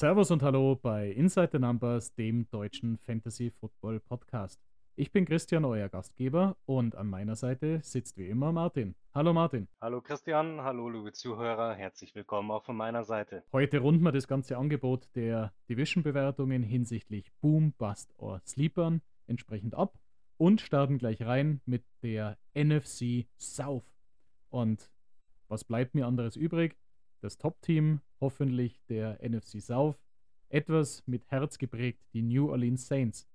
Servus und Hallo bei Inside the Numbers, dem deutschen Fantasy Football Podcast. Ich bin Christian, euer Gastgeber, und an meiner Seite sitzt wie immer Martin. Hallo Martin. Hallo Christian, hallo liebe Zuhörer, herzlich willkommen auch von meiner Seite. Heute runden wir das ganze Angebot der Division-Bewertungen hinsichtlich Boom, Bust or Sleepern entsprechend ab und starten gleich rein mit der NFC South. Und was bleibt mir anderes übrig? Das Top-Team, hoffentlich der NFC South, etwas mit Herz geprägt, die New Orleans Saints.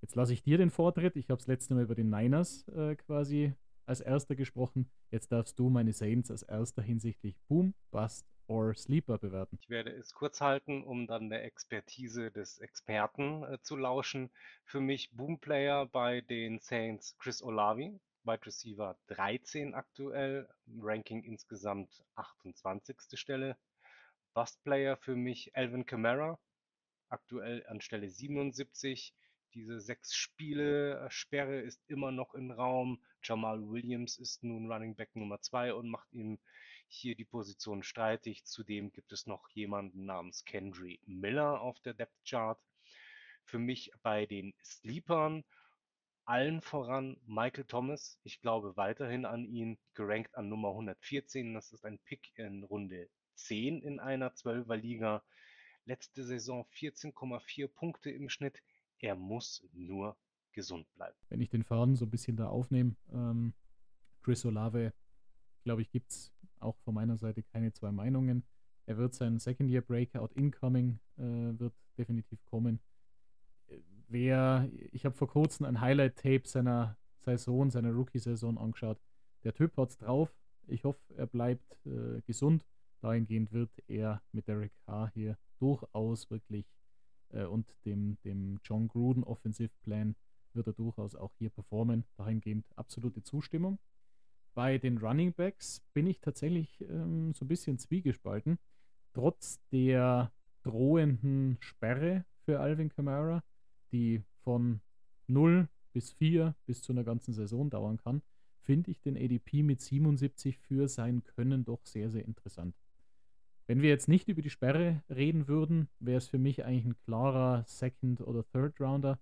Jetzt lasse ich dir den Vortritt. Ich habe das letzte Mal über den Niners äh, quasi als erster gesprochen. Jetzt darfst du meine Saints als erster hinsichtlich Boom, Bust or Sleeper bewerten. Ich werde es kurz halten, um dann der Expertise des Experten äh, zu lauschen. Für mich Boom-Player bei den Saints Chris Olavi, Wide Receiver 13 aktuell, Ranking insgesamt 28. Stelle. Bust-Player für mich Alvin Kamara, aktuell an Stelle 77 diese sechs Spiele äh, Sperre ist immer noch im Raum. Jamal Williams ist nun Running Back Nummer zwei und macht ihm hier die Position streitig. Zudem gibt es noch jemanden namens Kendry Miller auf der Depth Chart. Für mich bei den Sleepern allen voran Michael Thomas. Ich glaube weiterhin an ihn, gerankt an Nummer 114. Das ist ein Pick in Runde 10 in einer 12er Liga. Letzte Saison 14,4 Punkte im Schnitt. Er muss nur gesund bleiben. Wenn ich den Faden so ein bisschen da aufnehme, ähm, Chris Olave, glaube ich, gibt es auch von meiner Seite keine zwei Meinungen. Er wird sein Second Year Breakout Incoming äh, wird definitiv kommen. Wer, ich habe vor kurzem ein Highlight-Tape seiner Saison, seiner Rookie-Saison angeschaut. Der Typ hat's drauf. Ich hoffe, er bleibt äh, gesund. Dahingehend wird er mit Derek Carr hier durchaus wirklich äh, und dem, dem John Gruden Offensive Plan wird er durchaus auch hier performen. Dahingehend absolute Zustimmung. Bei den Running Backs bin ich tatsächlich ähm, so ein bisschen zwiegespalten. Trotz der drohenden Sperre für Alvin Kamara, die von 0 bis 4 bis zu einer ganzen Saison dauern kann, finde ich den ADP mit 77 für sein Können doch sehr, sehr interessant. Wenn wir jetzt nicht über die Sperre reden würden, wäre es für mich eigentlich ein klarer Second- oder Third-Rounder.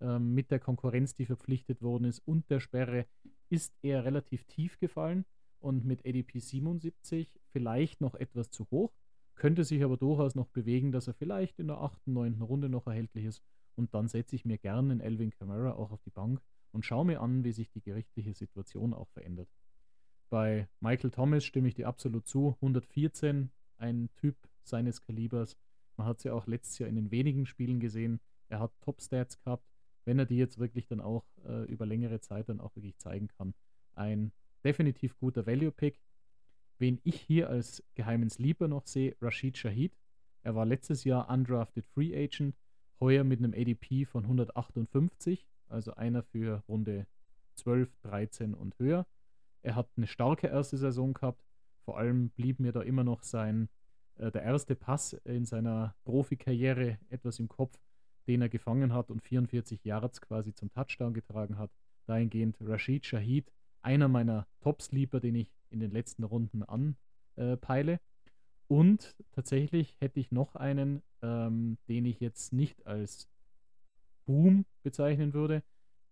Ähm, mit der Konkurrenz, die verpflichtet worden ist und der Sperre, ist er relativ tief gefallen und mit ADP 77 vielleicht noch etwas zu hoch. Könnte sich aber durchaus noch bewegen, dass er vielleicht in der 8., 9. Runde noch erhältlich ist. Und dann setze ich mir gerne einen Elvin Kamara auch auf die Bank und schaue mir an, wie sich die gerichtliche Situation auch verändert. Bei Michael Thomas stimme ich dir absolut zu. 114 ein Typ seines Kalibers. Man hat es ja auch letztes Jahr in den wenigen Spielen gesehen. Er hat Top-Stats gehabt. Wenn er die jetzt wirklich dann auch äh, über längere Zeit dann auch wirklich zeigen kann. Ein definitiv guter Value-Pick. Wen ich hier als geheimen Sleeper noch sehe, Rashid Shahid. Er war letztes Jahr undrafted Free Agent, heuer mit einem ADP von 158, also einer für Runde 12, 13 und höher. Er hat eine starke erste Saison gehabt, vor allem blieb mir da immer noch sein, äh, der erste Pass in seiner Profikarriere etwas im Kopf, den er gefangen hat und 44 Yards quasi zum Touchdown getragen hat. Dahingehend Rashid Shahid, einer meiner Top-Sleeper, den ich in den letzten Runden anpeile. Äh, und tatsächlich hätte ich noch einen, ähm, den ich jetzt nicht als Boom bezeichnen würde,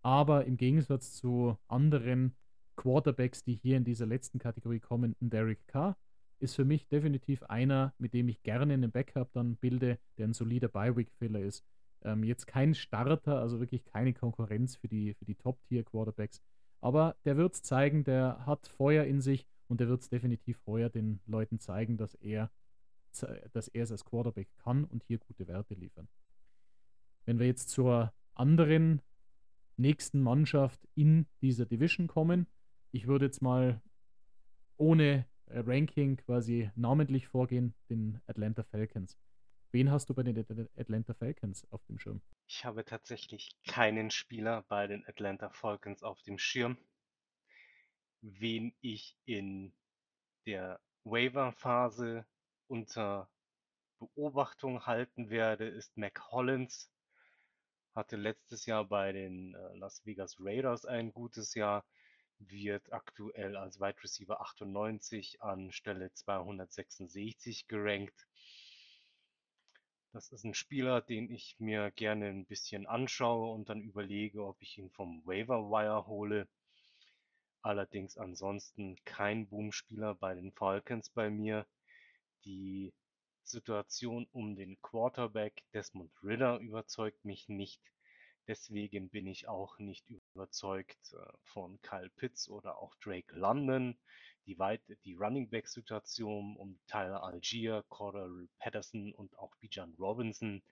aber im Gegensatz zu anderen Quarterbacks, die hier in dieser letzten Kategorie kommen, Derek Carr, ist für mich definitiv einer, mit dem ich gerne einen Backup dann bilde, der ein solider Bye-Week-Filler ist. Ähm, jetzt kein Starter, also wirklich keine Konkurrenz für die, für die Top-Tier-Quarterbacks. Aber der wird es zeigen, der hat Feuer in sich und der wird es definitiv heuer den Leuten zeigen, dass er, dass er es als Quarterback kann und hier gute Werte liefern. Wenn wir jetzt zur anderen nächsten Mannschaft in dieser Division kommen, ich würde jetzt mal ohne äh, Ranking quasi namentlich vorgehen, den Atlanta Falcons. Wen hast du bei den Atlanta Falcons auf dem Schirm? Ich habe tatsächlich keinen Spieler bei den Atlanta Falcons auf dem Schirm. Wen ich in der Waiver-Phase unter Beobachtung halten werde, ist Mac Hollins. Hatte letztes Jahr bei den äh, Las Vegas Raiders ein gutes Jahr wird aktuell als Wide Receiver 98 an Stelle 266 gerankt. Das ist ein Spieler, den ich mir gerne ein bisschen anschaue und dann überlege, ob ich ihn vom Waiver Wire hole. Allerdings ansonsten kein Boom-Spieler bei den Falcons bei mir. Die Situation um den Quarterback Desmond Ridder überzeugt mich nicht. Deswegen bin ich auch nicht überzeugt äh, von Kyle Pitts oder auch Drake London. Die, weit die Running Back Situation um Tyler Algier, Cordell Patterson und auch Bijan Robinson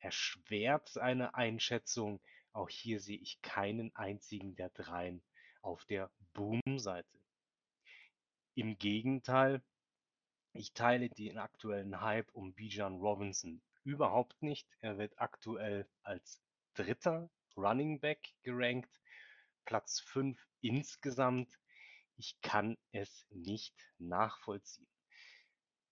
erschwert eine Einschätzung. Auch hier sehe ich keinen einzigen der dreien auf der Boom-Seite. Im Gegenteil, ich teile den aktuellen Hype um Bijan Robinson überhaupt nicht. Er wird aktuell als dritter Running Back gerankt, Platz 5 insgesamt. Ich kann es nicht nachvollziehen.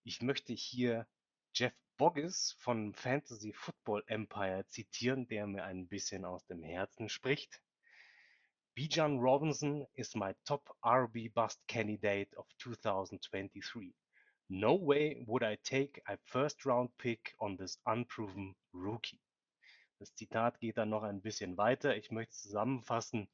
Ich möchte hier Jeff Boggis von Fantasy Football Empire zitieren, der mir ein bisschen aus dem Herzen spricht. Bijan Robinson is my top RB bust candidate of 2023. No way would I take a first round pick on this unproven rookie. Das Zitat geht dann noch ein bisschen weiter. Ich möchte zusammenfassen.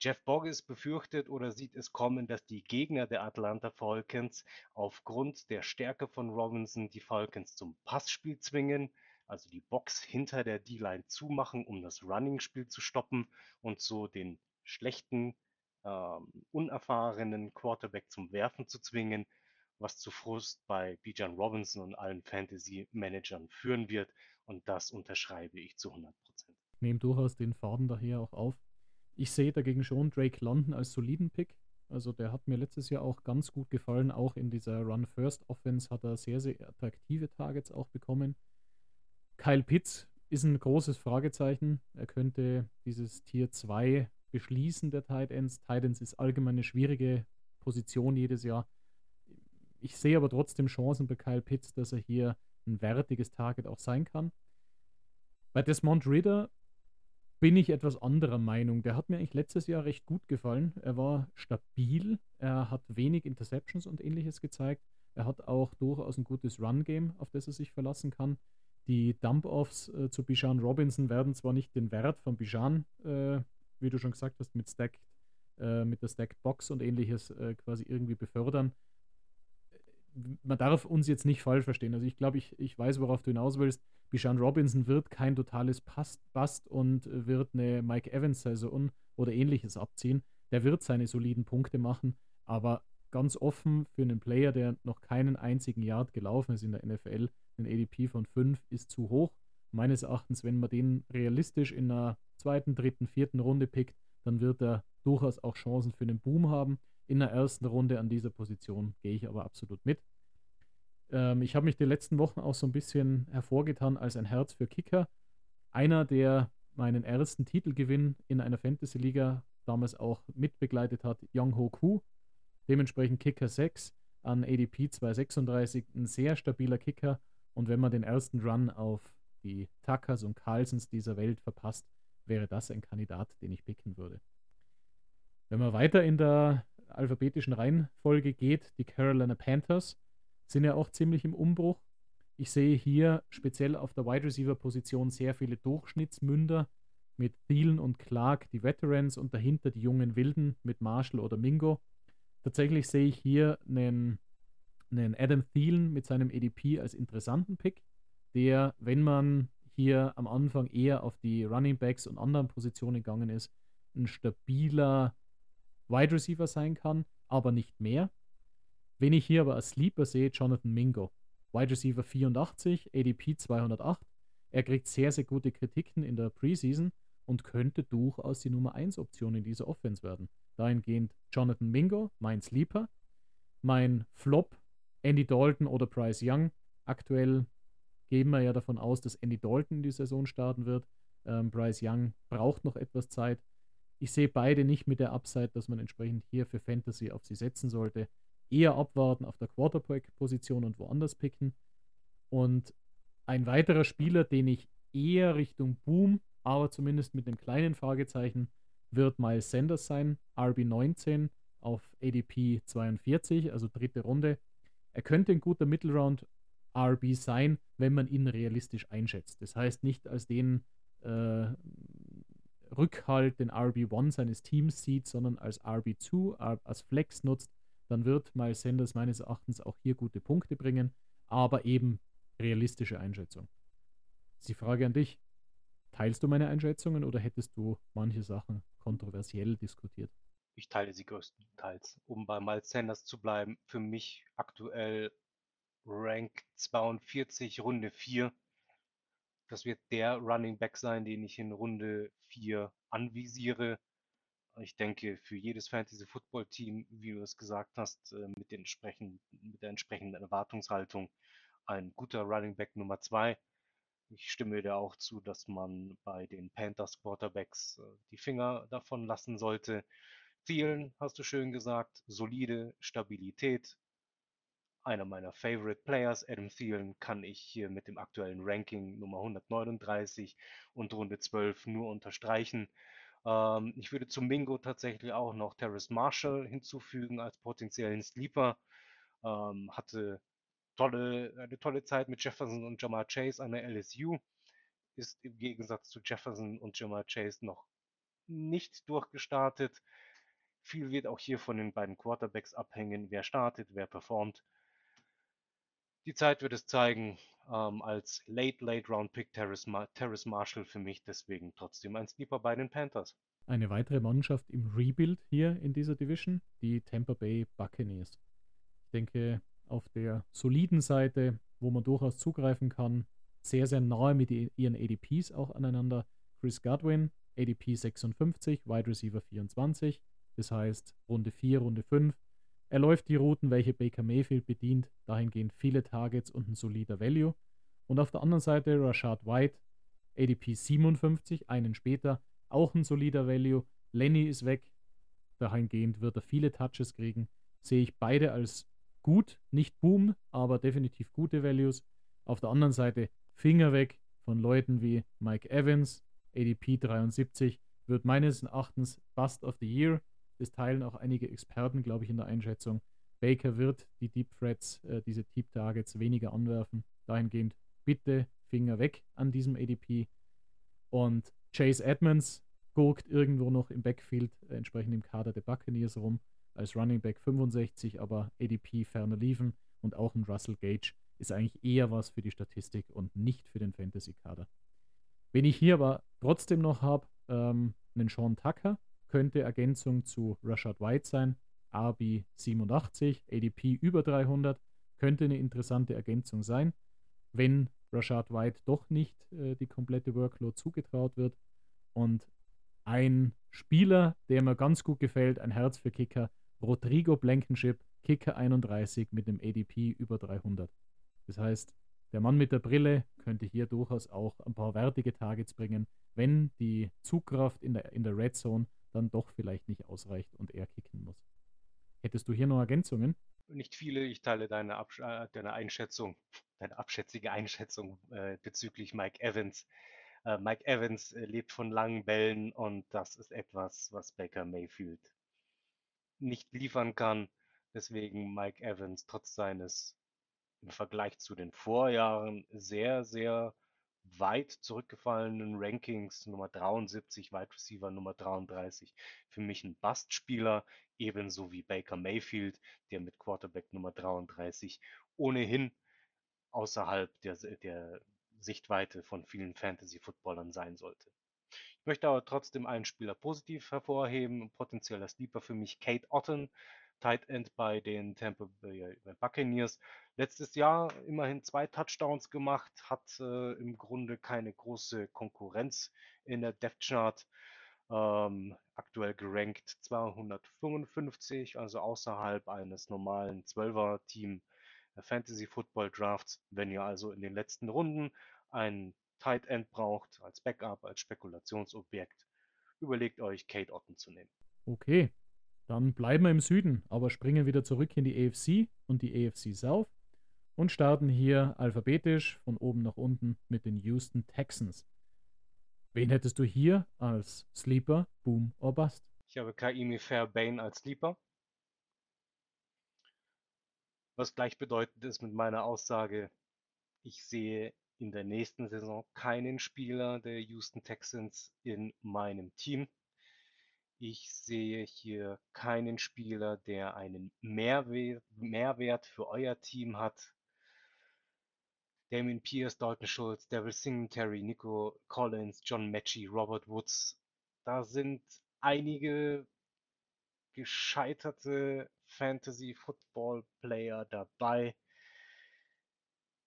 Jeff Boggis befürchtet oder sieht es kommen, dass die Gegner der Atlanta Falcons aufgrund der Stärke von Robinson die Falcons zum Passspiel zwingen, also die Box hinter der D-Line zumachen, um das Running-Spiel zu stoppen und so den schlechten, ähm, unerfahrenen Quarterback zum Werfen zu zwingen, was zu Frust bei Bijan Robinson und allen Fantasy-Managern führen wird. Und das unterschreibe ich zu 100 Prozent. Nehme durchaus den Faden daher auch auf. Ich sehe dagegen schon Drake London als soliden Pick. Also der hat mir letztes Jahr auch ganz gut gefallen. Auch in dieser Run-First-Offense hat er sehr, sehr attraktive Targets auch bekommen. Kyle Pitts ist ein großes Fragezeichen. Er könnte dieses Tier 2 beschließen, der Tight Ends. Tight Ends ist allgemein eine schwierige Position jedes Jahr. Ich sehe aber trotzdem Chancen bei Kyle Pitts, dass er hier ein wertiges Target auch sein kann. Bei Desmond Ritter bin ich etwas anderer Meinung. Der hat mir eigentlich letztes Jahr recht gut gefallen. Er war stabil, er hat wenig Interceptions und ähnliches gezeigt. Er hat auch durchaus ein gutes Run-Game, auf das er sich verlassen kann. Die Dump-Offs äh, zu Bijan Robinson werden zwar nicht den Wert von Bijan, äh, wie du schon gesagt hast, mit, Stacked, äh, mit der Stacked Box und ähnliches äh, quasi irgendwie befördern, man darf uns jetzt nicht falsch verstehen. Also ich glaube, ich, ich weiß, worauf du hinaus willst. Bishan Robinson wird kein totales Bast und wird eine Mike Evans-Saison oder ähnliches abziehen. Der wird seine soliden Punkte machen, aber ganz offen für einen Player, der noch keinen einzigen Yard gelaufen ist in der NFL, ein ADP von 5 ist zu hoch. Meines Erachtens, wenn man den realistisch in einer zweiten, dritten, vierten Runde pickt, dann wird er durchaus auch Chancen für einen Boom haben in der ersten Runde an dieser Position gehe ich aber absolut mit. Ähm, ich habe mich die letzten Wochen auch so ein bisschen hervorgetan als ein Herz für Kicker. Einer, der meinen ersten Titelgewinn in einer Fantasy-Liga damals auch mitbegleitet hat, Young Ho Koo. Dementsprechend Kicker 6 an ADP 236, ein sehr stabiler Kicker. Und wenn man den ersten Run auf die Tuckers und Carlsons dieser Welt verpasst, wäre das ein Kandidat, den ich picken würde. Wenn man weiter in der alphabetischen Reihenfolge geht, die Carolina Panthers sind ja auch ziemlich im Umbruch. Ich sehe hier speziell auf der Wide Receiver Position sehr viele Durchschnittsmünder mit Thielen und Clark, die Veterans und dahinter die jungen Wilden mit Marshall oder Mingo. Tatsächlich sehe ich hier einen, einen Adam Thielen mit seinem EDP als interessanten Pick, der, wenn man hier am Anfang eher auf die Running Backs und anderen Positionen gegangen ist, ein stabiler Wide Receiver sein kann, aber nicht mehr. Wen ich hier aber als Sleeper sehe, Jonathan Mingo. Wide Receiver 84, ADP 208. Er kriegt sehr, sehr gute Kritiken in der Preseason und könnte durchaus die Nummer 1 Option in dieser Offense werden. Dahingehend Jonathan Mingo, mein Sleeper. Mein Flop, Andy Dalton oder Bryce Young. Aktuell gehen wir ja davon aus, dass Andy Dalton die Saison starten wird. Ähm, Bryce Young braucht noch etwas Zeit. Ich sehe beide nicht mit der Upside, dass man entsprechend hier für Fantasy auf sie setzen sollte. Eher abwarten auf der Quarterback-Position und woanders picken. Und ein weiterer Spieler, den ich eher Richtung Boom, aber zumindest mit einem kleinen Fragezeichen, wird Miles Sanders sein. RB19 auf ADP 42, also dritte Runde. Er könnte ein guter Middle Round RB sein, wenn man ihn realistisch einschätzt. Das heißt nicht als den äh, Rückhalt, den RB1 seines Teams sieht, sondern als RB2, als Flex nutzt, dann wird Miles Sanders meines Erachtens auch hier gute Punkte bringen, aber eben realistische Einschätzung. Die Frage an dich, teilst du meine Einschätzungen oder hättest du manche Sachen kontroversiell diskutiert? Ich teile sie größtenteils. Um bei Miles Sanders zu bleiben, für mich aktuell Rank 42, Runde 4. Das wird der Running Back sein, den ich in Runde 4 anvisiere. Ich denke, für jedes Fantasy-Football-Team, wie du es gesagt hast, äh, mit, den entsprechend, mit der entsprechenden Erwartungshaltung ein guter Running Back Nummer 2. Ich stimme dir auch zu, dass man bei den Panthers Quarterbacks äh, die Finger davon lassen sollte. Thielen, hast du schön gesagt, solide Stabilität. Einer meiner Favorite Players, Adam Thielen, kann ich hier mit dem aktuellen Ranking Nummer 139 und Runde 12 nur unterstreichen. Ähm, ich würde zum Mingo tatsächlich auch noch Terrace Marshall hinzufügen als potenziellen Sleeper. Ähm, hatte tolle, eine tolle Zeit mit Jefferson und Jamar Chase an der LSU. Ist im Gegensatz zu Jefferson und Jamar Chase noch nicht durchgestartet. Viel wird auch hier von den beiden Quarterbacks abhängen, wer startet, wer performt. Die Zeit wird es zeigen. Ähm, als Late, Late Round Pick Terrace, Ma Terrace Marshall für mich deswegen trotzdem ein Sleeper bei den Panthers. Eine weitere Mannschaft im Rebuild hier in dieser Division, die Tampa Bay Buccaneers. Ich denke, auf der soliden Seite, wo man durchaus zugreifen kann, sehr, sehr nahe mit ihren ADPs auch aneinander. Chris Godwin, ADP 56, Wide Receiver 24, das heißt Runde 4, Runde 5. Er läuft die Routen, welche Baker Mayfield bedient, dahingehend viele Targets und ein solider Value. Und auf der anderen Seite Rashad White, ADP 57, einen später, auch ein solider Value. Lenny ist weg, dahingehend wird er viele Touches kriegen. Sehe ich beide als gut, nicht Boom, aber definitiv gute Values. Auf der anderen Seite Finger weg von Leuten wie Mike Evans, ADP 73, wird meines Erachtens Bust of the Year. Das teilen auch einige Experten, glaube ich, in der Einschätzung. Baker wird die Deep Threats, äh, diese Deep Targets weniger anwerfen. Dahingehend bitte Finger weg an diesem ADP. Und Chase Edmonds gurkt irgendwo noch im Backfield, äh, entsprechend im Kader der Buccaneers rum als Running Back 65, aber ADP ferner liefen und auch ein Russell Gage ist eigentlich eher was für die Statistik und nicht für den Fantasy-Kader. Wen ich hier aber trotzdem noch habe, ähm, einen Sean Tucker, könnte Ergänzung zu Rashad White sein, RB 87, ADP über 300, könnte eine interessante Ergänzung sein, wenn Rashad White doch nicht äh, die komplette Workload zugetraut wird. Und ein Spieler, der mir ganz gut gefällt, ein Herz für Kicker, Rodrigo Blankenship, Kicker 31 mit dem ADP über 300. Das heißt, der Mann mit der Brille könnte hier durchaus auch ein paar wertige Targets bringen, wenn die Zugkraft in der, in der Red Zone dann doch vielleicht nicht ausreicht und er kicken muss. Hättest du hier noch Ergänzungen? Nicht viele. Ich teile deine, Absch äh, deine Einschätzung, deine abschätzige Einschätzung äh, bezüglich Mike Evans. Äh, Mike Evans äh, lebt von langen Bällen und das ist etwas, was Baker Mayfield nicht liefern kann. Deswegen Mike Evans trotz seines im Vergleich zu den Vorjahren sehr, sehr weit zurückgefallenen Rankings Nummer 73, Wide Receiver Nummer 33, für mich ein Bastspieler, ebenso wie Baker Mayfield, der mit Quarterback Nummer 33 ohnehin außerhalb der, der Sichtweite von vielen Fantasy-Footballern sein sollte. Ich möchte aber trotzdem einen Spieler positiv hervorheben, potenzieller Sleeper für mich Kate Otten, Tight End bei den Tampa Bay Buccaneers. Letztes Jahr immerhin zwei Touchdowns gemacht, hat äh, im Grunde keine große Konkurrenz in der Depth Chart. Ähm, aktuell gerankt 255, also außerhalb eines normalen 12er Team Fantasy Football Drafts. Wenn ihr also in den letzten Runden einen Tight End braucht, als Backup, als Spekulationsobjekt, überlegt euch, Kate Otten zu nehmen. Okay, dann bleiben wir im Süden, aber springen wieder zurück in die AFC und die AFC South und starten hier alphabetisch von oben nach unten mit den Houston Texans. Wen hättest du hier als Sleeper, Boom or Bust? Ich habe Kaimi Fairbain als Sleeper. Was gleichbedeutend ist mit meiner Aussage, Ich sehe in der nächsten Saison keinen Spieler der Houston Texans in meinem Team. Ich sehe hier keinen Spieler, der einen Mehrwe Mehrwert für euer Team hat. Damien Pierce, Dalton Schultz, Devil Singletary, Nico Collins, John Mechie, Robert Woods. Da sind einige gescheiterte Fantasy-Football-Player dabei.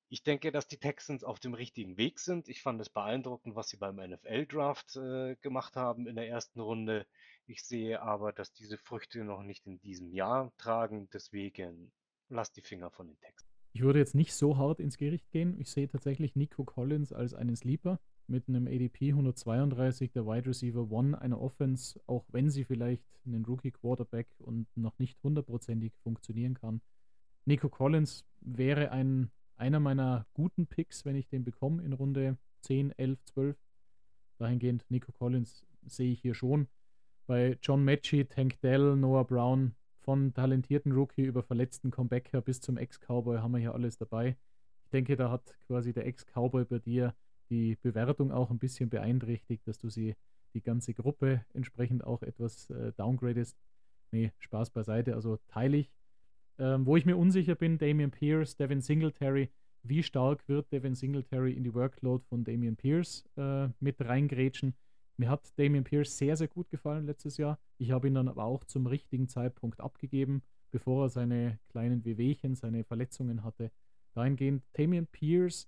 Ich denke, dass die Texans auf dem richtigen Weg sind. Ich fand es beeindruckend, was sie beim NFL-Draft äh, gemacht haben in der ersten Runde. Ich sehe aber, dass diese Früchte noch nicht in diesem Jahr tragen. Deswegen lasst die Finger von den Texans. Ich würde jetzt nicht so hart ins Gericht gehen. Ich sehe tatsächlich Nico Collins als einen Sleeper mit einem ADP 132, der Wide Receiver One einer Offense, auch wenn sie vielleicht einen Rookie Quarterback und noch nicht hundertprozentig funktionieren kann. Nico Collins wäre ein, einer meiner guten Picks, wenn ich den bekomme in Runde 10, 11, 12. Dahingehend Nico Collins sehe ich hier schon. Bei John Mechie, Tank Dell, Noah Brown, von talentierten Rookie über verletzten Comebacker bis zum Ex-Cowboy haben wir hier alles dabei. Ich denke, da hat quasi der Ex-Cowboy bei dir die Bewertung auch ein bisschen beeinträchtigt, dass du sie die ganze Gruppe entsprechend auch etwas äh, downgradest. Nee, Spaß beiseite, also teile ich. Ähm, wo ich mir unsicher bin, Damian Pierce, Devin Singletary, wie stark wird Devin Singletary in die Workload von Damian Pierce äh, mit reingrätschen? Mir hat Damian Pierce sehr, sehr gut gefallen letztes Jahr. Ich habe ihn dann aber auch zum richtigen Zeitpunkt abgegeben, bevor er seine kleinen Wehwehchen, seine Verletzungen hatte. Dahingehend Damian Pierce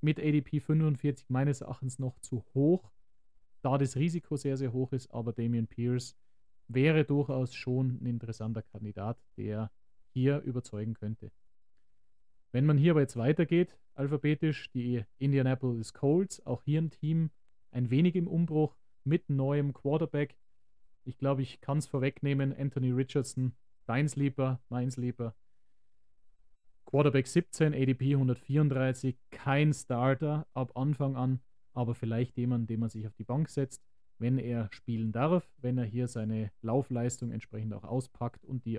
mit ADP 45 meines Erachtens noch zu hoch, da das Risiko sehr, sehr hoch ist, aber Damian Pierce wäre durchaus schon ein interessanter Kandidat, der hier überzeugen könnte. Wenn man hier aber jetzt weitergeht, alphabetisch, die Indianapolis Colts, auch hier ein Team ein wenig im Umbruch mit neuem Quarterback. Ich glaube, ich kann es vorwegnehmen, Anthony Richardson, dein Sleeper, mein Sleeper, Quarterback 17, ADP 134, kein Starter ab Anfang an, aber vielleicht jemand, den man sich auf die Bank setzt, wenn er spielen darf, wenn er hier seine Laufleistung entsprechend auch auspackt und die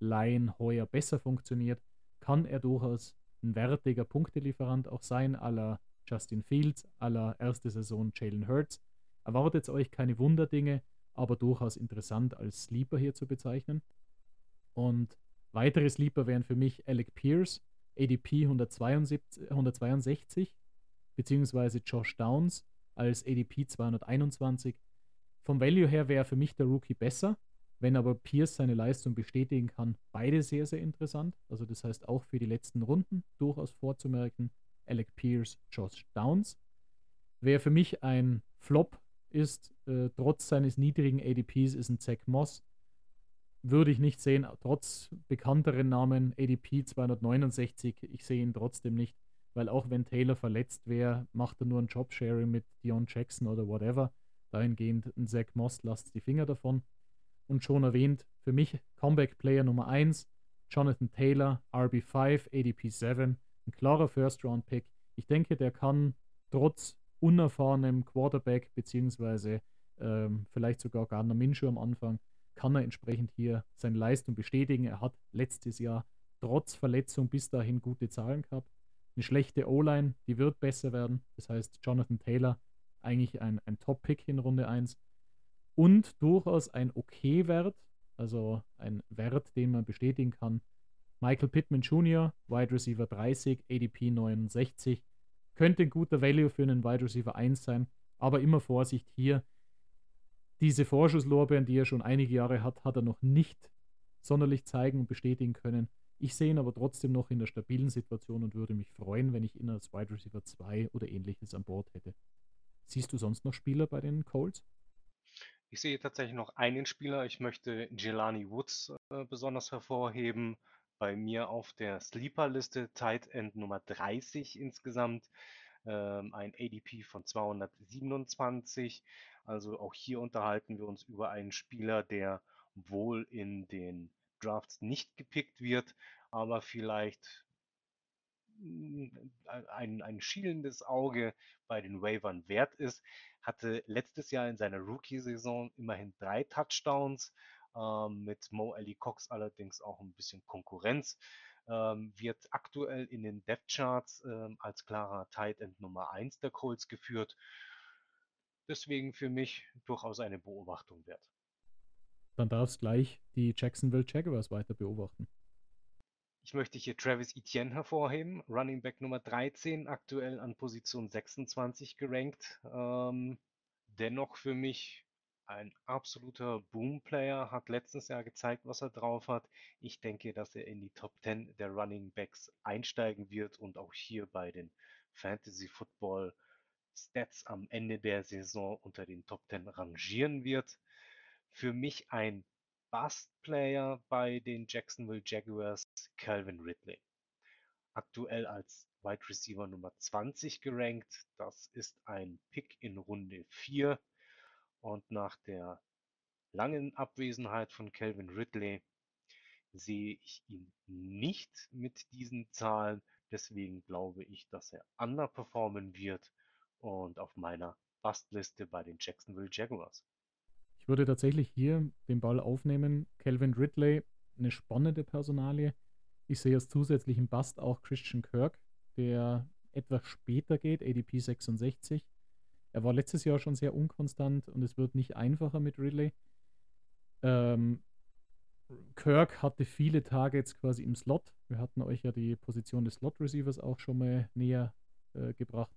Offense-Line heuer besser funktioniert, kann er durchaus ein wertiger Punktelieferant auch sein, aller Justin Fields, aller erste Saison Jalen Hurts. Erwartet euch keine Wunderdinge, aber durchaus interessant als Sleeper hier zu bezeichnen. Und Weitere Sleeper wären für mich Alec Pierce, ADP 172, 162, beziehungsweise Josh Downs als ADP 221. Vom Value her wäre für mich der Rookie besser, wenn aber Pierce seine Leistung bestätigen kann, beide sehr, sehr interessant. Also das heißt auch für die letzten Runden durchaus vorzumerken, Alec Pierce, Josh Downs. Wer für mich ein Flop ist, äh, trotz seines niedrigen ADPs, ist ein Zach Moss würde ich nicht sehen, trotz bekannteren Namen ADP 269. Ich sehe ihn trotzdem nicht, weil auch wenn Taylor verletzt wäre, macht er nur ein Jobsharing mit Dion Jackson oder whatever. Dahingehend ein Zach Moss lasst die Finger davon. Und schon erwähnt, für mich Comeback-Player Nummer 1, Jonathan Taylor, RB5, ADP 7, ein klarer First-Round-Pick. Ich denke, der kann trotz unerfahrenem Quarterback, beziehungsweise ähm, vielleicht sogar Gardner Minshew am Anfang, kann er entsprechend hier seine Leistung bestätigen. Er hat letztes Jahr trotz Verletzung bis dahin gute Zahlen gehabt. Eine schlechte O-Line, die wird besser werden. Das heißt, Jonathan Taylor eigentlich ein, ein Top-Pick in Runde 1. Und durchaus ein Okay-Wert, also ein Wert, den man bestätigen kann. Michael Pittman Jr., Wide Receiver 30, ADP 69. Könnte ein guter Value für einen Wide Receiver 1 sein, aber immer Vorsicht hier. Diese Vorschusslorbeeren, die er schon einige Jahre hat, hat er noch nicht sonderlich zeigen und bestätigen können. Ich sehe ihn aber trotzdem noch in der stabilen Situation und würde mich freuen, wenn ich ihn als Wide Receiver 2 oder ähnliches an Bord hätte. Siehst du sonst noch Spieler bei den Colts? Ich sehe tatsächlich noch einen Spieler. Ich möchte Jelani Woods äh, besonders hervorheben. Bei mir auf der Sleeper-Liste Tight End Nummer 30 insgesamt. Ähm, ein ADP von 227. Also auch hier unterhalten wir uns über einen Spieler, der wohl in den Drafts nicht gepickt wird, aber vielleicht ein, ein schielendes Auge bei den Wavern wert ist, hatte letztes Jahr in seiner Rookie-Saison immerhin drei Touchdowns, äh, mit Mo Ali Cox allerdings auch ein bisschen Konkurrenz. ähm, wird aktuell in den Depth Charts ähm, als klarer Tight End Nummer 1 der Colts geführt. Deswegen für mich durchaus eine Beobachtung wert. Dann darfst gleich die Jacksonville Jaguars weiter beobachten. Ich möchte hier Travis Etienne hervorheben, Running Back Nummer 13, aktuell an Position 26 gerankt. Ähm, dennoch für mich ein absoluter Boom-Player, hat letztes Jahr gezeigt, was er drauf hat. Ich denke, dass er in die Top 10 der Running Backs einsteigen wird und auch hier bei den Fantasy Football Stats am Ende der Saison unter den Top 10 rangieren wird. Für mich ein Bust-Player bei den Jacksonville Jaguars, Calvin Ridley. Aktuell als Wide Receiver Nummer 20 gerankt. Das ist ein Pick in Runde 4. Und nach der langen Abwesenheit von Calvin Ridley sehe ich ihn nicht mit diesen Zahlen. Deswegen glaube ich, dass er underperformen wird und auf meiner Bastliste bei den Jacksonville Jaguars. Ich würde tatsächlich hier den Ball aufnehmen. Calvin Ridley, eine spannende Personalie. Ich sehe als zusätzlichen Bast auch Christian Kirk, der etwas später geht, ADP 66. Er war letztes Jahr schon sehr unkonstant und es wird nicht einfacher mit Ridley. Ähm, Kirk hatte viele Targets quasi im Slot. Wir hatten euch ja die Position des Slot-Receivers auch schon mal näher äh, gebracht.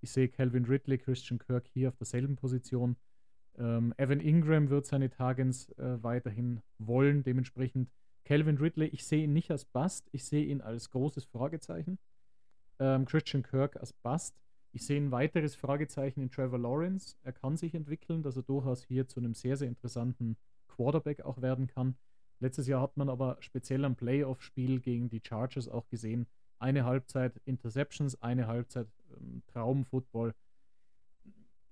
Ich sehe Calvin Ridley, Christian Kirk hier auf derselben Position. Ähm, Evan Ingram wird seine Targets äh, weiterhin wollen. Dementsprechend Calvin Ridley, ich sehe ihn nicht als Bust, ich sehe ihn als großes Fragezeichen. Ähm, Christian Kirk als Bust. Ich sehe ein weiteres Fragezeichen in Trevor Lawrence. Er kann sich entwickeln, dass er durchaus hier zu einem sehr, sehr interessanten Quarterback auch werden kann. Letztes Jahr hat man aber speziell am Playoff-Spiel gegen die Chargers auch gesehen, eine Halbzeit Interceptions, eine Halbzeit ähm, Traumfootball.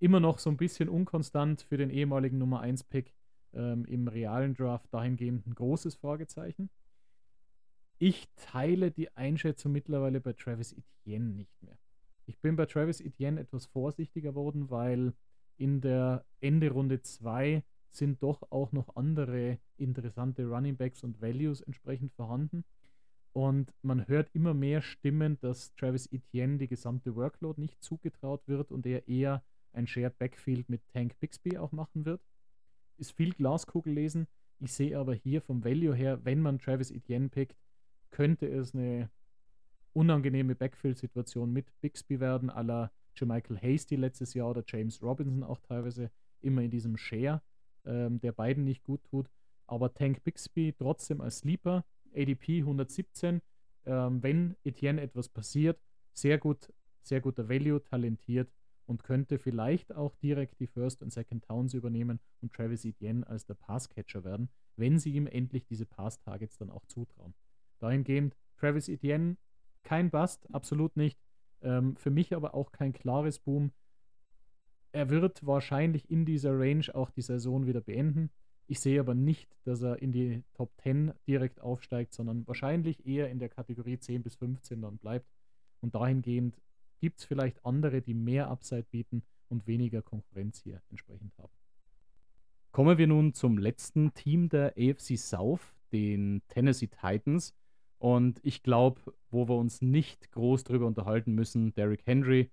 Immer noch so ein bisschen unkonstant für den ehemaligen Nummer 1-Pick ähm, im realen Draft, dahingehend ein großes Fragezeichen. Ich teile die Einschätzung mittlerweile bei Travis Etienne nicht mehr. Ich bin bei Travis Etienne etwas vorsichtiger geworden, weil in der Ende Runde 2 sind doch auch noch andere interessante Running Backs und Values entsprechend vorhanden. Und man hört immer mehr Stimmen, dass Travis Etienne die gesamte Workload nicht zugetraut wird und er eher ein Shared Backfield mit Tank Bixby auch machen wird. Ist viel Glaskugel lesen. Ich sehe aber hier vom Value her, wenn man Travis Etienne pickt, könnte es eine unangenehme Backfield-Situation mit Bixby werden, à la Jermichael Hasty letztes Jahr oder James Robinson auch teilweise immer in diesem Share, ähm, der beiden nicht gut tut. Aber Tank Bixby trotzdem als Sleeper ADP 117. Ähm, wenn Etienne etwas passiert, sehr gut, sehr guter Value, talentiert und könnte vielleicht auch direkt die First und Second Towns übernehmen und Travis Etienne als der Passcatcher werden, wenn sie ihm endlich diese Pass-Targets dann auch zutrauen. Dahingehend Travis Etienne kein Bust, absolut nicht. Ähm, für mich aber auch kein klares Boom. Er wird wahrscheinlich in dieser Range auch die Saison wieder beenden. Ich sehe aber nicht, dass er in die Top 10 direkt aufsteigt, sondern wahrscheinlich eher in der Kategorie 10 bis 15 dann bleibt. Und dahingehend gibt es vielleicht andere, die mehr Upside bieten und weniger Konkurrenz hier entsprechend haben. Kommen wir nun zum letzten Team der AFC South, den Tennessee Titans. Und ich glaube, wo wir uns nicht groß drüber unterhalten müssen, Derrick Henry,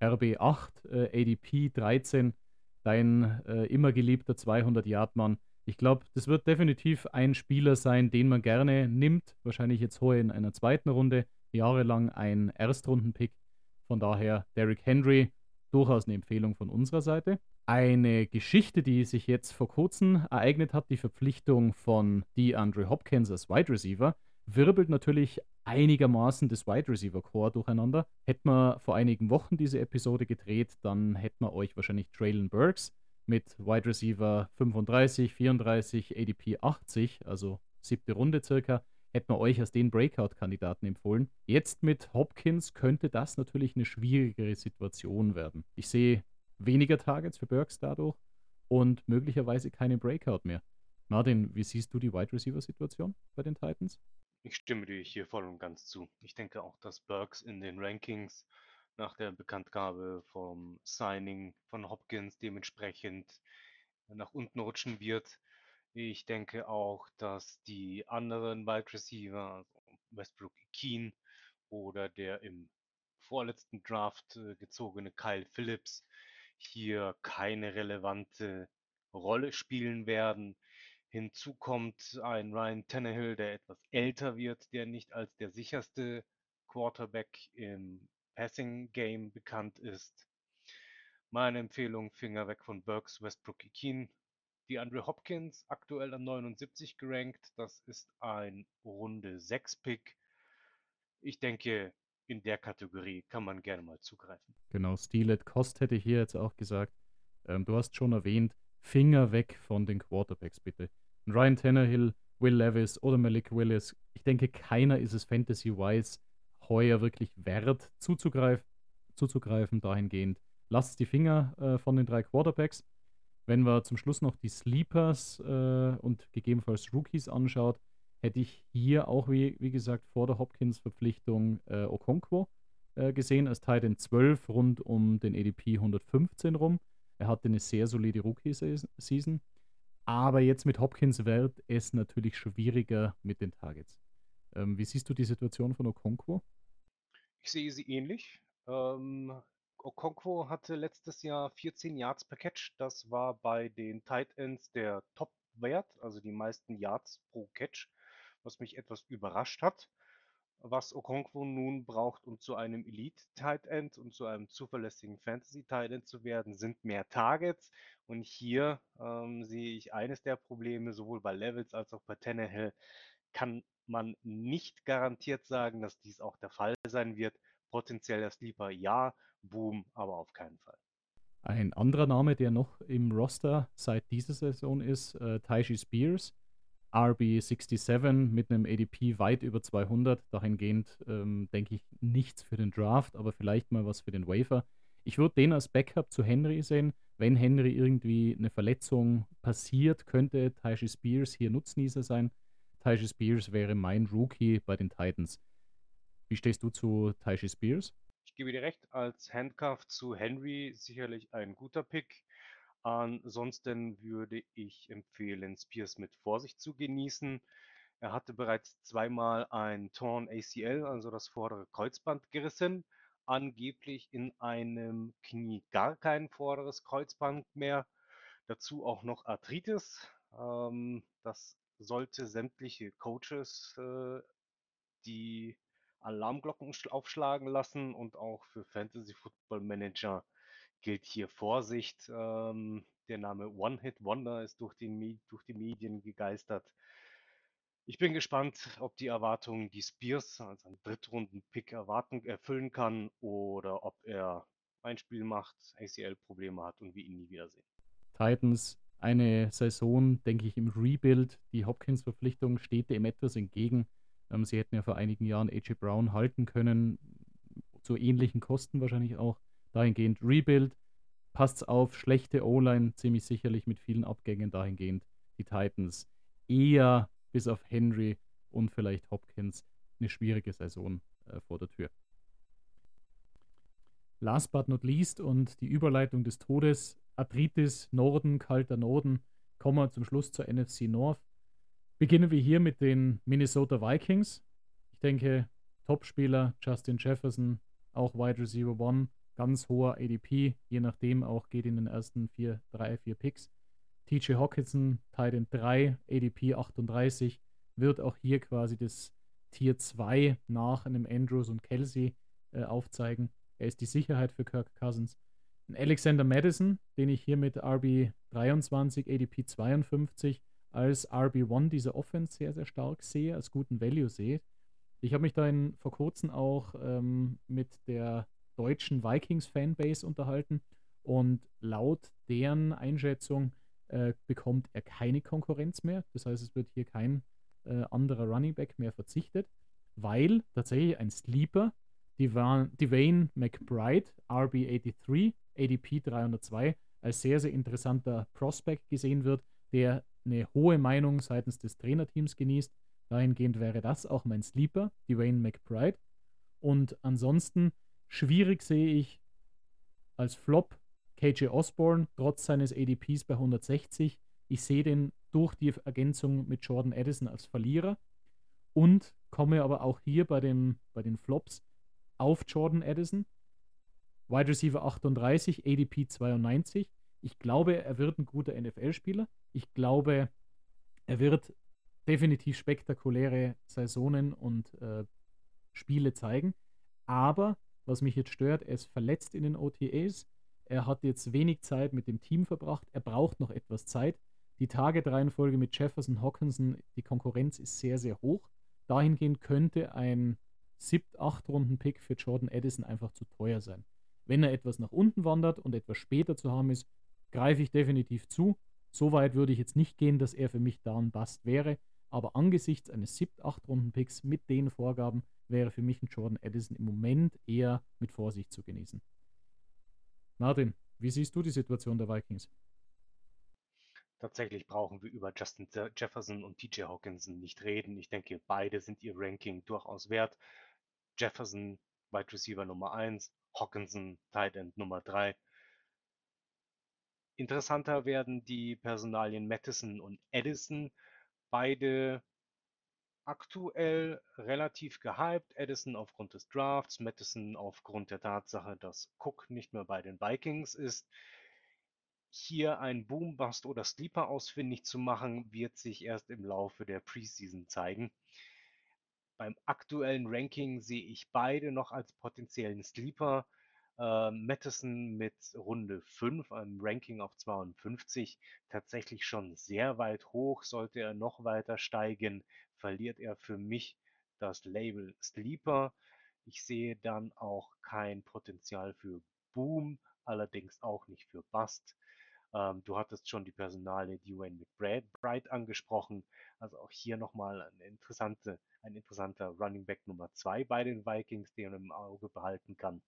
RB8, äh, ADP 13, dein äh, immer geliebter 200-Yard-Mann. Ich glaube, das wird definitiv ein Spieler sein, den man gerne nimmt. Wahrscheinlich jetzt hohe in einer zweiten Runde, jahrelang ein Erstrunden-Pick. Von daher Derrick Henry, durchaus eine Empfehlung von unserer Seite. Eine Geschichte, die sich jetzt vor kurzem ereignet hat, die Verpflichtung von DeAndre Hopkins als Wide Receiver, wirbelt natürlich einigermaßen das Wide Receiver Core durcheinander. Hätten wir vor einigen Wochen diese Episode gedreht, dann hätten wir euch wahrscheinlich Traylon Burks mit Wide Receiver 35, 34, ADP 80, also siebte Runde circa, hätten wir euch als den Breakout-Kandidaten empfohlen. Jetzt mit Hopkins könnte das natürlich eine schwierigere Situation werden. Ich sehe weniger Targets für Burks dadurch und möglicherweise keine Breakout mehr. Martin, wie siehst du die Wide Receiver-Situation bei den Titans? Ich stimme dir hier voll und ganz zu. Ich denke auch, dass Burks in den Rankings nach der Bekanntgabe vom Signing von Hopkins dementsprechend nach unten rutschen wird. Ich denke auch, dass die anderen Wide Receiver, also Westbrook Keen oder der im vorletzten Draft äh, gezogene Kyle Phillips hier keine relevante Rolle spielen werden. Hinzu kommt ein Ryan Tannehill, der etwas älter wird, der nicht als der sicherste Quarterback im Passing Game bekannt ist. Meine Empfehlung, Finger weg von Burks, Westbrook, Keen. Die Andre Hopkins, aktuell an 79 gerankt. Das ist ein Runde 6 Pick. Ich denke, in der Kategorie kann man gerne mal zugreifen. Genau, Steal at Cost hätte ich hier jetzt auch gesagt. Ähm, du hast schon erwähnt, Finger weg von den Quarterbacks bitte. Ryan Tannehill, Will Levis oder Malik Willis. Ich denke, keiner ist es Fantasy-wise heuer wirklich wert zuzugreifen, zuzugreifen dahingehend. Lasst die Finger äh, von den drei Quarterbacks. Wenn wir zum Schluss noch die Sleepers äh, und gegebenenfalls Rookies anschaut, hätte ich hier auch, wie, wie gesagt, vor der Hopkins-Verpflichtung äh, Okonkwo äh, gesehen als Titan 12 rund um den ADP 115 rum. Er hatte eine sehr solide Rookie-Season. Aber jetzt mit Hopkins wird es natürlich schwieriger mit den Targets. Ähm, wie siehst du die Situation von Okonkwo? Ich sehe sie ähnlich. Ähm, Okonkwo hatte letztes Jahr 14 Yards per Catch. Das war bei den Tight Ends der Top-Wert, also die meisten Yards pro Catch, was mich etwas überrascht hat was Okonkwo nun braucht, um zu einem Elite-Tight End und zu einem zuverlässigen Fantasy-Tight End zu werden, sind mehr Targets. Und hier ähm, sehe ich eines der Probleme, sowohl bei Levels als auch bei Tannehill, kann man nicht garantiert sagen, dass dies auch der Fall sein wird. Potenziell der Sleeper ja, Boom, aber auf keinen Fall. Ein anderer Name, der noch im Roster seit dieser Saison ist, äh, Taishi Spears RB67 mit einem ADP weit über 200. Dahingehend ähm, denke ich nichts für den Draft, aber vielleicht mal was für den Wafer. Ich würde den als Backup zu Henry sehen. Wenn Henry irgendwie eine Verletzung passiert, könnte Tyshi Spears hier Nutznießer sein. Tyshi Spears wäre mein Rookie bei den Titans. Wie stehst du zu Tyshi Spears? Ich gebe dir recht, als Handcuff zu Henry sicherlich ein guter Pick. Ansonsten würde ich empfehlen, Spears mit Vorsicht zu genießen. Er hatte bereits zweimal ein Torn ACL, also das vordere Kreuzband gerissen. Angeblich in einem Knie gar kein vorderes Kreuzband mehr. Dazu auch noch Arthritis. Ähm, das sollte sämtliche Coaches äh, die Alarmglocken aufschlagen lassen und auch für Fantasy Football Manager gilt hier Vorsicht. Ähm, der Name One Hit Wonder ist durch die, durch die Medien gegeistert. Ich bin gespannt, ob die Erwartungen, die Spears als einen Drittrunden-Pick erfüllen kann oder ob er ein Spiel macht, ACL-Probleme hat und wir ihn nie wiedersehen. Titans, eine Saison, denke ich, im Rebuild. Die Hopkins-Verpflichtung steht dem etwas entgegen. Ähm, sie hätten ja vor einigen Jahren AJ Brown halten können, zu ähnlichen Kosten wahrscheinlich auch dahingehend Rebuild. Passt's auf, schlechte O-Line, ziemlich sicherlich mit vielen Abgängen dahingehend. Die Titans eher bis auf Henry und vielleicht Hopkins eine schwierige Saison äh, vor der Tür. Last but not least und die Überleitung des Todes. Arthritis, Norden, kalter Norden. Kommen wir zum Schluss zur NFC North. Beginnen wir hier mit den Minnesota Vikings. Ich denke, Topspieler Justin Jefferson, auch Wide Receiver One, ganz hoher ADP, je nachdem auch geht in den ersten vier, drei, vier Picks. TJ Hawkinson, Titan 3, ADP 38, wird auch hier quasi das Tier 2 nach einem Andrews und Kelsey äh, aufzeigen. Er ist die Sicherheit für Kirk Cousins. Alexander Madison, den ich hier mit RB 23, ADP 52 als RB1 dieser Offense sehr, sehr stark sehe, als guten Value sehe. Ich habe mich da in, vor kurzem auch ähm, mit der deutschen Vikings-Fanbase unterhalten und laut deren Einschätzung äh, bekommt er keine Konkurrenz mehr. Das heißt, es wird hier kein äh, anderer Running Back mehr verzichtet, weil tatsächlich ein Sleeper, Devane McBride, RB83, ADP 302, als sehr, sehr interessanter Prospect gesehen wird, der eine hohe Meinung seitens des Trainerteams genießt. Dahingehend wäre das auch mein Sleeper, Dwayne McBride. Und ansonsten Schwierig sehe ich als Flop KJ Osborne, trotz seines ADPs bei 160. Ich sehe den durch die Ergänzung mit Jordan Addison als Verlierer. und komme aber auch hier bei, dem, bei den Flops auf Jordan Addison. Wide Receiver 38, ADP 92. Ich glaube, er wird ein guter NFL-Spieler. Ich glaube, er wird definitiv spektakuläre Saisonen und äh, Spiele zeigen. Aber was mich jetzt stört, er ist verletzt in den OTAs. Er hat jetzt wenig Zeit mit dem Team verbracht. Er braucht noch etwas Zeit. Die Target-Reihenfolge mit Jefferson, Hawkinson, die Konkurrenz ist sehr, sehr hoch. Dahingehend könnte ein 7-8-Runden-Pick für Jordan Addison einfach zu teuer sein. Wenn er etwas nach unten wandert und etwas später zu haben ist, greife ich definitiv zu. So weit würde ich jetzt nicht gehen, dass er für mich da ein Bast wäre. Aber angesichts eines 7-8-Runden-Picks mit den Vorgaben wäre für mich ein Jordan Addison im Moment eher mit Vorsicht zu genießen. Martin, wie siehst du die Situation der Vikings? Tatsächlich brauchen wir über Justin Jefferson und TJ Hawkinson nicht reden. Ich denke, beide sind ihr Ranking durchaus wert. Jefferson, Wide Receiver Nummer 1, Hawkinson, Tight End Nummer 3. Interessanter werden die Personalien Madison und Edison. Beide aktuell relativ gehypt. Edison aufgrund des Drafts, Madison aufgrund der Tatsache, dass Cook nicht mehr bei den Vikings ist. Hier ein Boom-Bust oder Sleeper ausfindig zu machen, wird sich erst im Laufe der Preseason zeigen. Beim aktuellen Ranking sehe ich beide noch als potenziellen Sleeper. Äh, Madison mit Runde 5, einem Ranking auf 52, tatsächlich schon sehr weit hoch. Sollte er noch weiter steigen, verliert er für mich das Label Sleeper. Ich sehe dann auch kein Potenzial für Boom, allerdings auch nicht für Bust. Ähm, du hattest schon die Personale Dwayne McBride angesprochen. Also auch hier nochmal eine interessante, ein interessanter Running Back Nummer 2 bei den Vikings, den man im Auge behalten kann.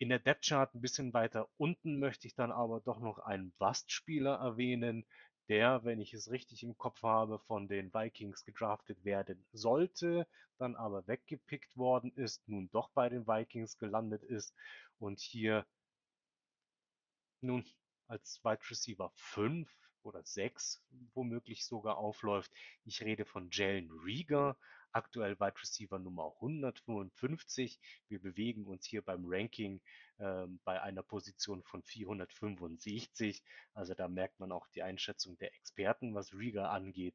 In der Depth Chart ein bisschen weiter unten möchte ich dann aber doch noch einen Bust-Spieler erwähnen, der, wenn ich es richtig im Kopf habe, von den Vikings gedraftet werden sollte, dann aber weggepickt worden ist, nun doch bei den Vikings gelandet ist und hier nun als Wide Receiver 5 oder 6 womöglich sogar aufläuft. Ich rede von Jalen Rieger, aktuell Wide Receiver Nummer 155. Wir bewegen uns hier beim Ranking ähm, bei einer Position von 465. Also da merkt man auch die Einschätzung der Experten, was Rieger angeht.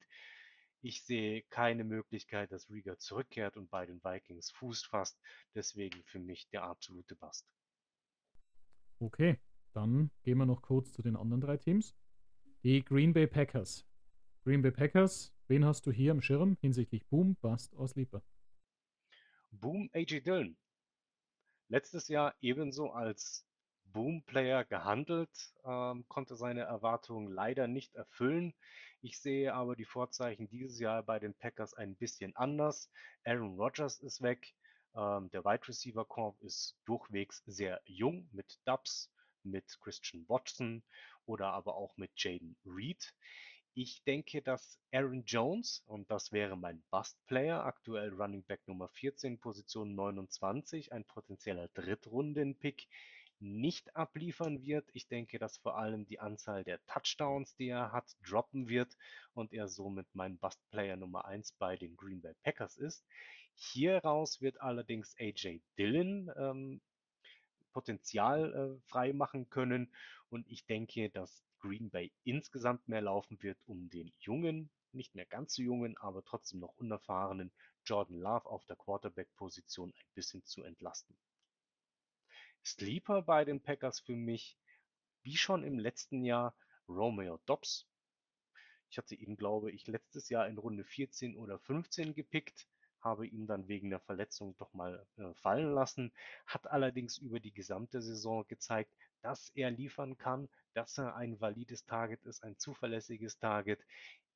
Ich sehe keine Möglichkeit, dass Rieger zurückkehrt und bei den Vikings Fuß fasst. Deswegen für mich der absolute Bast. Okay, dann gehen wir noch kurz zu den anderen drei Teams. Die Green Bay Packers. Green Bay Packers, wen hast du hier am Schirm hinsichtlich Boom, Bust oder Sleeper? Boom AJ Dillon. Letztes Jahr ebenso als Boom-Player gehandelt, ähm, konnte seine Erwartungen leider nicht erfüllen. Ich sehe aber die Vorzeichen dieses Jahr bei den Packers ein bisschen anders. Aaron Rodgers ist weg. Ähm, der Wide Receiver Corp ist durchwegs sehr jung mit Dubs, mit Christian Watson oder aber auch mit Jaden Reed. Ich denke, dass Aaron Jones, und das wäre mein Bust-Player, aktuell Running Back Nummer 14, Position 29, ein potenzieller Drittrunden-Pick, nicht abliefern wird. Ich denke, dass vor allem die Anzahl der Touchdowns, die er hat, droppen wird und er somit mein Bust-Player Nummer 1 bei den Green Bay Packers ist. Hieraus wird allerdings AJ Dillon ähm, Potenzial äh, frei machen können. Und ich denke, dass Green Bay insgesamt mehr laufen wird, um den jungen, nicht mehr ganz so jungen, aber trotzdem noch unerfahrenen Jordan Love auf der Quarterback-Position ein bisschen zu entlasten. Sleeper bei den Packers für mich, wie schon im letzten Jahr, Romeo Dobbs. Ich hatte ihn, glaube ich, letztes Jahr in Runde 14 oder 15 gepickt habe ihn dann wegen der Verletzung doch mal äh, fallen lassen, hat allerdings über die gesamte Saison gezeigt, dass er liefern kann, dass er ein valides Target ist, ein zuverlässiges Target.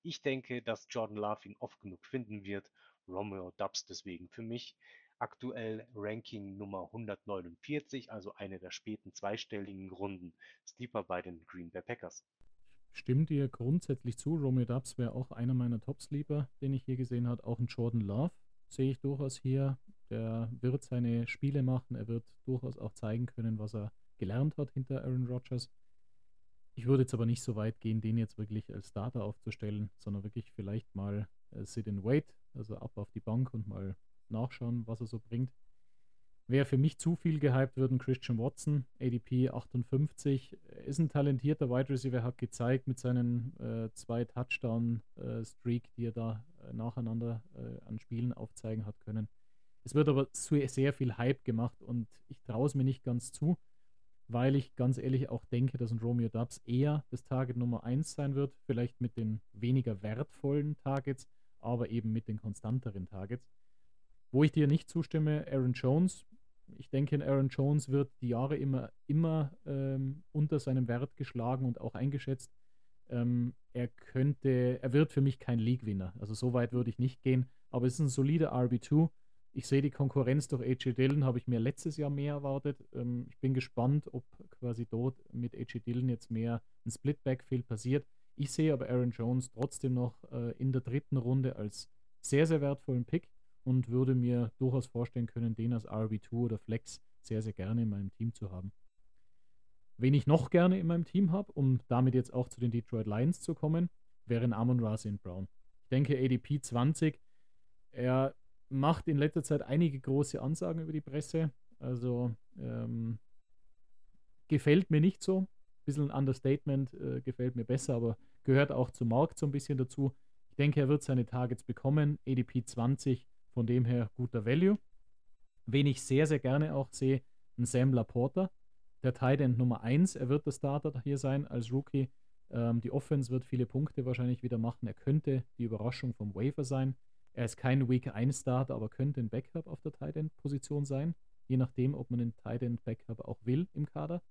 Ich denke, dass Jordan Love ihn oft genug finden wird. Romeo Dubs deswegen für mich aktuell Ranking Nummer 149, also eine der späten zweistelligen Runden Sleeper bei den Green Bay Packers. Stimmt dir grundsätzlich zu, Romeo Dubs wäre auch einer meiner Top-Sleeper, den ich hier gesehen habe, auch ein Jordan Love sehe ich durchaus hier. Der wird seine Spiele machen, er wird durchaus auch zeigen können, was er gelernt hat hinter Aaron Rodgers. Ich würde jetzt aber nicht so weit gehen, den jetzt wirklich als Starter aufzustellen, sondern wirklich vielleicht mal äh, Sit and Wait, also ab auf die Bank und mal nachschauen, was er so bringt. Wer für mich zu viel gehypt wird, ein Christian Watson, ADP 58, ist ein talentierter Wide Receiver, hat gezeigt mit seinen äh, zwei Touchdown-Streak, äh, die er da äh, nacheinander äh, an Spielen aufzeigen hat können. Es wird aber sehr viel Hype gemacht und ich traue es mir nicht ganz zu, weil ich ganz ehrlich auch denke, dass ein Romeo Dubs eher das Target Nummer 1 sein wird, vielleicht mit den weniger wertvollen Targets, aber eben mit den konstanteren Targets. Wo ich dir nicht zustimme, Aaron Jones ich denke, Aaron Jones wird die Jahre immer, immer ähm, unter seinem Wert geschlagen und auch eingeschätzt. Ähm, er könnte, er wird für mich kein League-Winner. Also so weit würde ich nicht gehen. Aber es ist ein solider RB2. Ich sehe die Konkurrenz durch AJ Dillon, habe ich mir letztes Jahr mehr erwartet. Ähm, ich bin gespannt, ob quasi dort mit AJ Dillon jetzt mehr ein Split-Backfield passiert. Ich sehe aber Aaron Jones trotzdem noch äh, in der dritten Runde als sehr, sehr wertvollen Pick und würde mir durchaus vorstellen können, den als RB2 oder Flex sehr, sehr gerne in meinem Team zu haben. Wen ich noch gerne in meinem Team habe, um damit jetzt auch zu den Detroit Lions zu kommen, wären Amon Ra. Brown. Ich denke ADP 20. Er macht in letzter Zeit einige große Ansagen über die Presse. Also ähm, gefällt mir nicht so. Ein bisschen ein Understatement äh, gefällt mir besser, aber gehört auch zum Markt so ein bisschen dazu. Ich denke, er wird seine Targets bekommen. ADP 20 von dem her guter Value. Wen ich sehr, sehr gerne auch sehe, ein Sam Laporta, der Tight End Nummer 1. Er wird der Starter hier sein als Rookie. Ähm, die Offense wird viele Punkte wahrscheinlich wieder machen. Er könnte die Überraschung vom Waiver sein. Er ist kein Week 1 Starter, aber könnte ein Backup auf der Tight End Position sein. Je nachdem, ob man einen Tight End Backup auch will im Kader.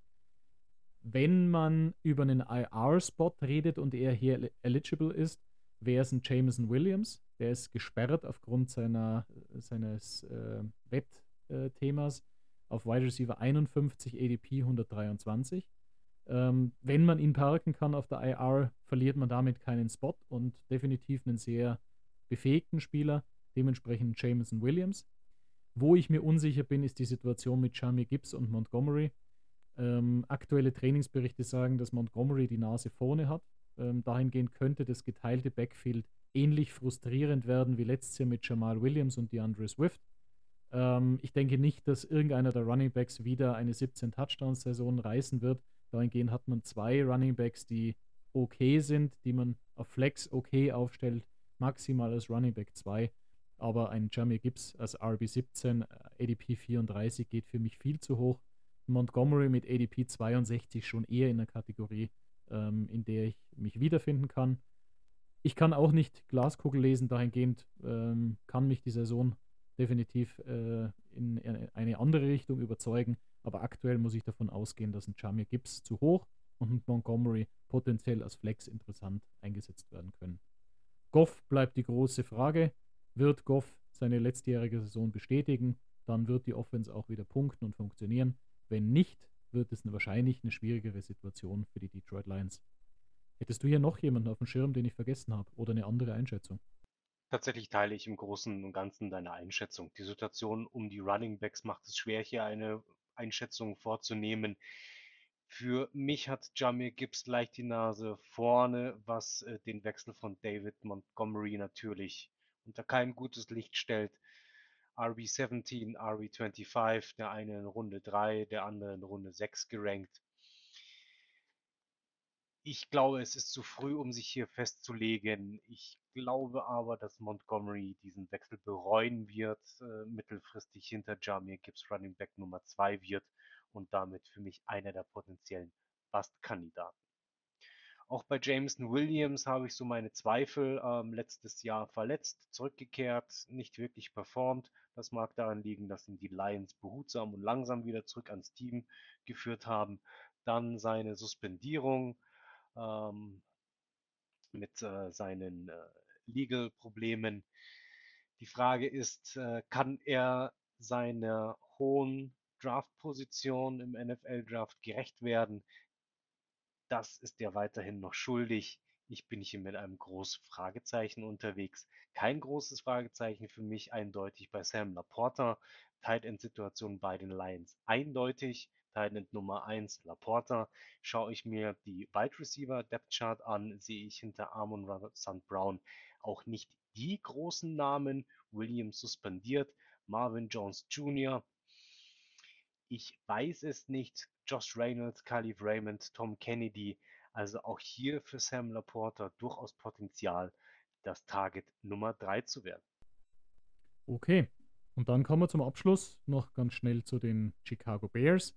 Wenn man über einen IR-Spot redet und er hier eligible ist, wäre es ein Jameson Williams. Der ist gesperrt aufgrund seiner, seines äh, Wettthemas auf Wide Receiver 51, ADP 123. Ähm, wenn man ihn parken kann auf der IR, verliert man damit keinen Spot und definitiv einen sehr befähigten Spieler, dementsprechend Jameson Williams. Wo ich mir unsicher bin, ist die Situation mit Jamie Gibbs und Montgomery. Ähm, aktuelle Trainingsberichte sagen, dass Montgomery die Nase vorne hat. Ähm, dahingehend könnte das geteilte Backfield ähnlich frustrierend werden wie letztes Jahr mit Jamal Williams und DeAndre Swift. Ähm, ich denke nicht, dass irgendeiner der Running Backs wieder eine 17-Touchdown-Saison reißen wird. Dahingehend hat man zwei Running Backs, die okay sind, die man auf Flex okay aufstellt, maximal als Running Back 2. Aber ein Jamie Gibbs als RB17, ADP 34 geht für mich viel zu hoch. Montgomery mit ADP 62 schon eher in der Kategorie, ähm, in der ich mich wiederfinden kann. Ich kann auch nicht Glaskugel lesen, dahingehend ähm, kann mich die Saison definitiv äh, in eine andere Richtung überzeugen. Aber aktuell muss ich davon ausgehen, dass ein Jamir Gibbs zu hoch und Montgomery potenziell als Flex interessant eingesetzt werden können. Goff bleibt die große Frage. Wird Goff seine letztjährige Saison bestätigen? Dann wird die Offense auch wieder punkten und funktionieren. Wenn nicht, wird es wahrscheinlich eine schwierigere Situation für die Detroit Lions. Hättest du hier noch jemanden auf dem Schirm, den ich vergessen habe oder eine andere Einschätzung? Tatsächlich teile ich im Großen und Ganzen deine Einschätzung. Die Situation um die Running Backs macht es schwer, hier eine Einschätzung vorzunehmen. Für mich hat Jamir Gibbs leicht die Nase vorne, was äh, den Wechsel von David Montgomery natürlich unter kein gutes Licht stellt. RB17, RB25, der eine in Runde 3, der andere in Runde 6 gerankt. Ich glaube, es ist zu früh, um sich hier festzulegen. Ich glaube aber, dass Montgomery diesen Wechsel bereuen wird, äh, mittelfristig hinter Jamir Gibbs Running Back Nummer 2 wird und damit für mich einer der potenziellen Bust-Kandidaten. Auch bei Jameson Williams habe ich so meine Zweifel. Ähm, letztes Jahr verletzt, zurückgekehrt, nicht wirklich performt. Das mag daran liegen, dass ihn die Lions behutsam und langsam wieder zurück ans Team geführt haben. Dann seine Suspendierung ähm, mit äh, seinen äh, Legal-Problemen. Die Frage ist, äh, kann er seiner hohen Draft-Position im NFL-Draft gerecht werden? Das ist er weiterhin noch schuldig. Ich bin hier mit einem großen Fragezeichen unterwegs. Kein großes Fragezeichen für mich eindeutig bei Sam Laporta. Tight End Situation bei den Lions eindeutig. Tight End Nummer 1 Laporta. Schaue ich mir die Wide Receiver Depth Chart an, sehe ich hinter Amon St. Brown auch nicht die großen Namen. Williams suspendiert, Marvin Jones Jr. Ich weiß es nicht. Josh Reynolds, Khalif Raymond, Tom Kennedy. Also auch hier für Sam Laporta durchaus Potenzial, das Target Nummer 3 zu werden. Okay, und dann kommen wir zum Abschluss noch ganz schnell zu den Chicago Bears.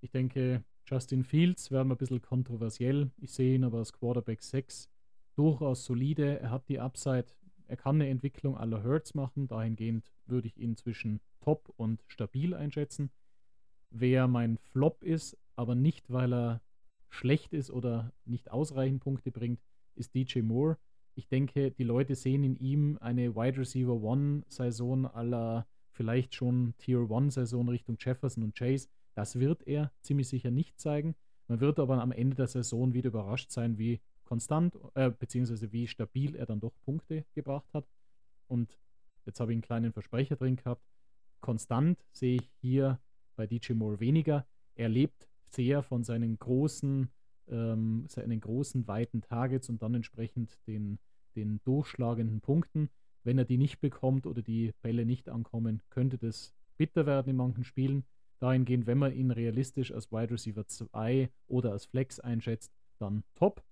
Ich denke, Justin Fields wäre ein bisschen kontroversiell. Ich sehe ihn aber als Quarterback 6 durchaus solide. Er hat die Upside. Er kann eine Entwicklung aller Hertz machen. Dahingehend würde ich ihn zwischen top und stabil einschätzen. Wer mein Flop ist, aber nicht, weil er schlecht ist oder nicht ausreichend Punkte bringt, ist DJ Moore. Ich denke, die Leute sehen in ihm eine Wide Receiver One Saison aller vielleicht schon Tier One Saison Richtung Jefferson und Chase. Das wird er ziemlich sicher nicht zeigen. Man wird aber am Ende der Saison wieder überrascht sein, wie konstant äh, beziehungsweise wie stabil er dann doch Punkte gebracht hat. Und jetzt habe ich einen kleinen Versprecher drin gehabt. Konstant sehe ich hier bei DJ Moore weniger. Er lebt sehr von seinen großen, ähm, seinen großen, weiten Targets und dann entsprechend den, den durchschlagenden Punkten. Wenn er die nicht bekommt oder die Bälle nicht ankommen, könnte das bitter werden in manchen Spielen. Dahingehend, wenn man ihn realistisch als Wide Receiver 2 oder als Flex einschätzt, dann top.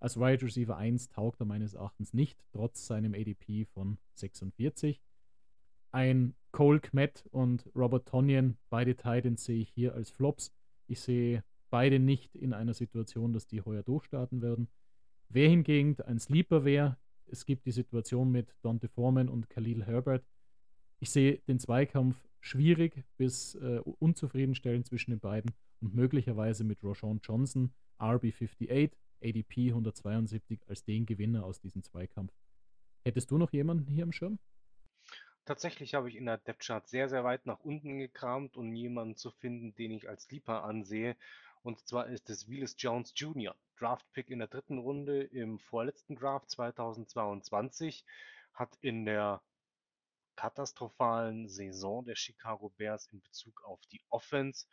Als Wide Receiver 1 taugt er meines Erachtens nicht, trotz seinem ADP von 46. Ein Cole Kmet und Robert Tonyan, beide Titans sehe ich hier als Flops. Ich sehe beide nicht in einer Situation, dass die heuer durchstarten werden. Wer hingegen ein Sleeper wäre, es gibt die Situation mit Dante Foreman und Khalil Herbert. Ich sehe den Zweikampf schwierig bis äh, unzufriedenstellend zwischen den beiden und möglicherweise mit Roshan Johnson, RB58, ADP 172 als den Gewinner aus diesem Zweikampf. Hättest du noch jemanden hier im Schirm? Tatsächlich habe ich in der Depth-Chart sehr, sehr weit nach unten gekramt, um jemanden zu finden, den ich als Sleeper ansehe. Und zwar ist es Willis Jones Jr., Draft-Pick in der dritten Runde im vorletzten Draft 2022, hat in der katastrophalen Saison der Chicago Bears in Bezug auf die Offense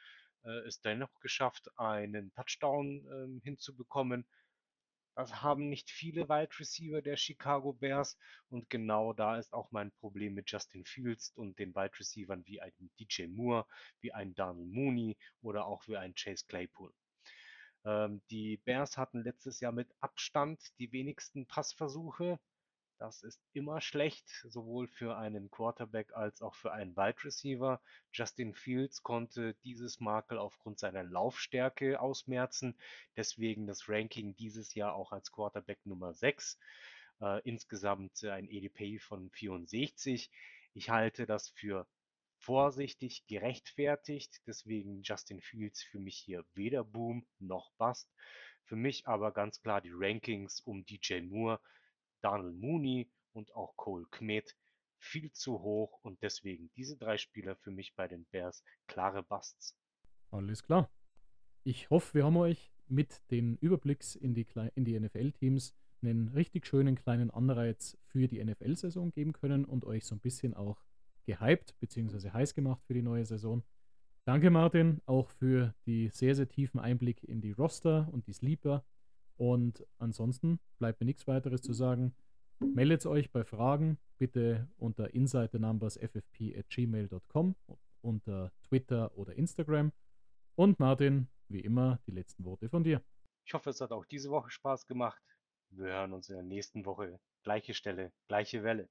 äh, es dennoch geschafft, einen Touchdown äh, hinzubekommen, das haben nicht viele Wide Receiver der Chicago Bears und genau da ist auch mein Problem mit Justin Fields und den Wide Receivern wie ein DJ Moore, wie ein Daniel Mooney oder auch wie ein Chase Claypool. Ähm, die Bears hatten letztes Jahr mit Abstand die wenigsten Passversuche. Das ist immer schlecht, sowohl für einen Quarterback als auch für einen Wide Receiver. Justin Fields konnte dieses Makel aufgrund seiner Laufstärke ausmerzen, deswegen das Ranking dieses Jahr auch als Quarterback Nummer 6. Äh, insgesamt ein EDP von 64. Ich halte das für vorsichtig gerechtfertigt, deswegen Justin Fields für mich hier weder Boom noch Bust. Für mich aber ganz klar die Rankings um DJ Moore Daniel Mooney und auch Cole Kmet viel zu hoch und deswegen diese drei Spieler für mich bei den Bears klare Busts. Alles klar. Ich hoffe, wir haben euch mit den Überblicks in die, in die NFL-Teams einen richtig schönen kleinen Anreiz für die NFL-Saison geben können und euch so ein bisschen auch gehypt bzw. heiß gemacht für die neue Saison. Danke Martin auch für die sehr, sehr tiefen Einblick in die Roster und die Sleeper. Und ansonsten bleibt mir nichts weiteres zu sagen. Meldet euch bei Fragen bitte unter insidernumbers.ffp@gmail.com, unter Twitter oder Instagram. Und Martin, wie immer, die letzten Worte von dir. Ich hoffe, es hat auch diese Woche Spaß gemacht. Wir hören uns in der nächsten Woche. Gleiche Stelle, gleiche Welle.